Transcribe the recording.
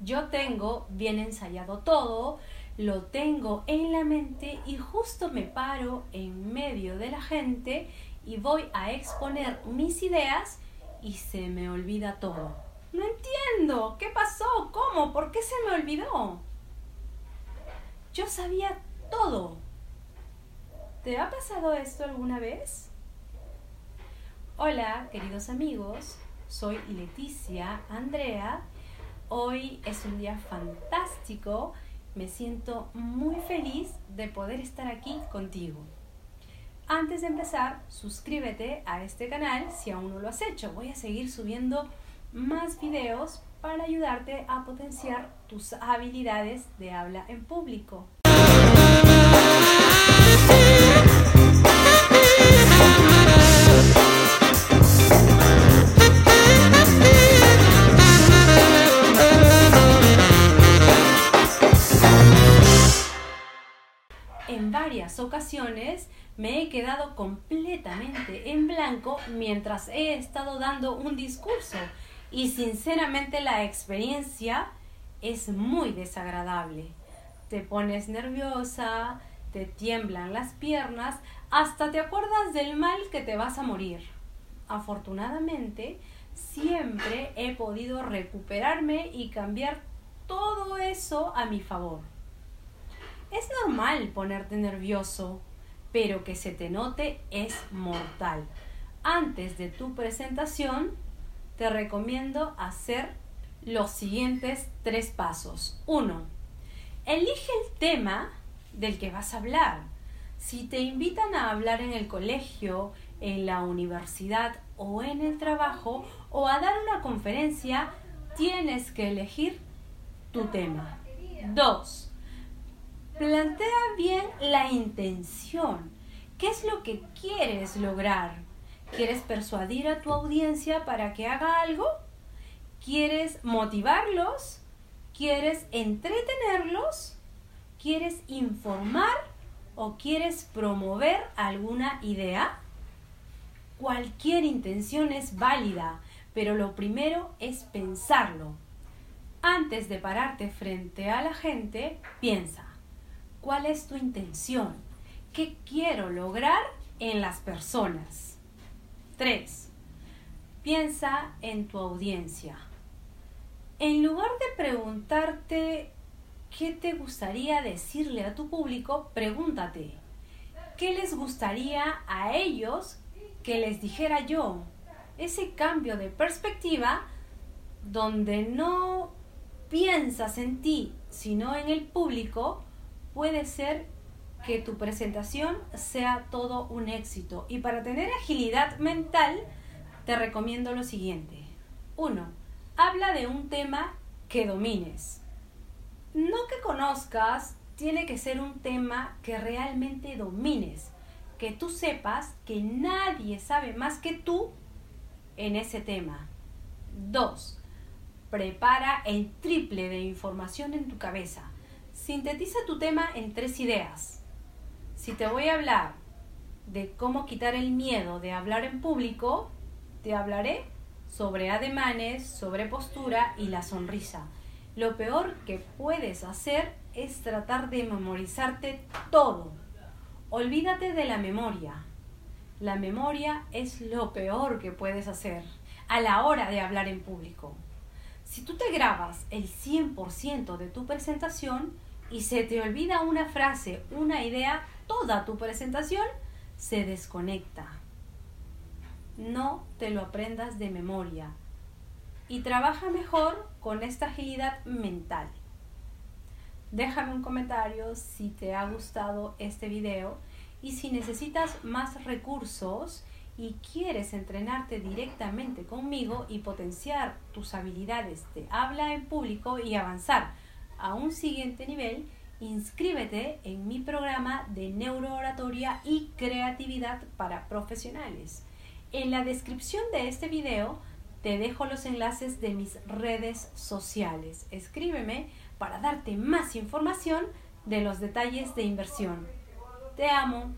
Yo tengo bien ensayado todo, lo tengo en la mente y justo me paro en medio de la gente y voy a exponer mis ideas y se me olvida todo. No entiendo. ¿Qué pasó? ¿Cómo? ¿Por qué se me olvidó? Yo sabía todo. ¿Te ha pasado esto alguna vez? Hola, queridos amigos. Soy Leticia Andrea. Hoy es un día fantástico. Me siento muy feliz de poder estar aquí contigo. Antes de empezar, suscríbete a este canal si aún no lo has hecho. Voy a seguir subiendo más videos para ayudarte a potenciar tus habilidades de habla en público. En varias ocasiones me he quedado completamente en blanco mientras he estado dando un discurso y sinceramente la experiencia es muy desagradable. Te pones nerviosa, te tiemblan las piernas, hasta te acuerdas del mal que te vas a morir. Afortunadamente, siempre he podido recuperarme y cambiar todo eso a mi favor. Es normal ponerte nervioso, pero que se te note es mortal. Antes de tu presentación, te recomiendo hacer los siguientes tres pasos. Uno, elige el tema del que vas a hablar. Si te invitan a hablar en el colegio, en la universidad o en el trabajo o a dar una conferencia, tienes que elegir tu tema. Dos, plantea bien la intención. ¿Qué es lo que quieres lograr? ¿Quieres persuadir a tu audiencia para que haga algo? ¿Quieres motivarlos? ¿Quieres entretenerlos? ¿Quieres informar o quieres promover alguna idea? Cualquier intención es válida, pero lo primero es pensarlo. Antes de pararte frente a la gente, piensa, ¿cuál es tu intención? ¿Qué quiero lograr en las personas? 3. Piensa en tu audiencia. En lugar de preguntarte qué te gustaría decirle a tu público, pregúntate, ¿qué les gustaría a ellos que les dijera yo? Ese cambio de perspectiva donde no piensas en ti, sino en el público, puede ser que tu presentación sea todo un éxito. Y para tener agilidad mental, te recomiendo lo siguiente. 1. Habla de un tema que domines. No que conozcas, tiene que ser un tema que realmente domines. Que tú sepas que nadie sabe más que tú en ese tema. 2. Prepara el triple de información en tu cabeza. Sintetiza tu tema en tres ideas si te voy a hablar de cómo quitar el miedo de hablar en público, te hablaré sobre ademanes, sobre postura y la sonrisa. Lo peor que puedes hacer es tratar de memorizarte todo. Olvídate de la memoria. La memoria es lo peor que puedes hacer a la hora de hablar en público. Si tú te grabas el 100% de tu presentación y se te olvida una frase, una idea, toda tu presentación se desconecta. No te lo aprendas de memoria y trabaja mejor con esta agilidad mental. Déjame un comentario si te ha gustado este video y si necesitas más recursos y quieres entrenarte directamente conmigo y potenciar tus habilidades de habla en público y avanzar a un siguiente nivel, inscríbete en mi programa de neurooratoria y creatividad para profesionales. En la descripción de este video te dejo los enlaces de mis redes sociales. Escríbeme para darte más información de los detalles de inversión. Te amo.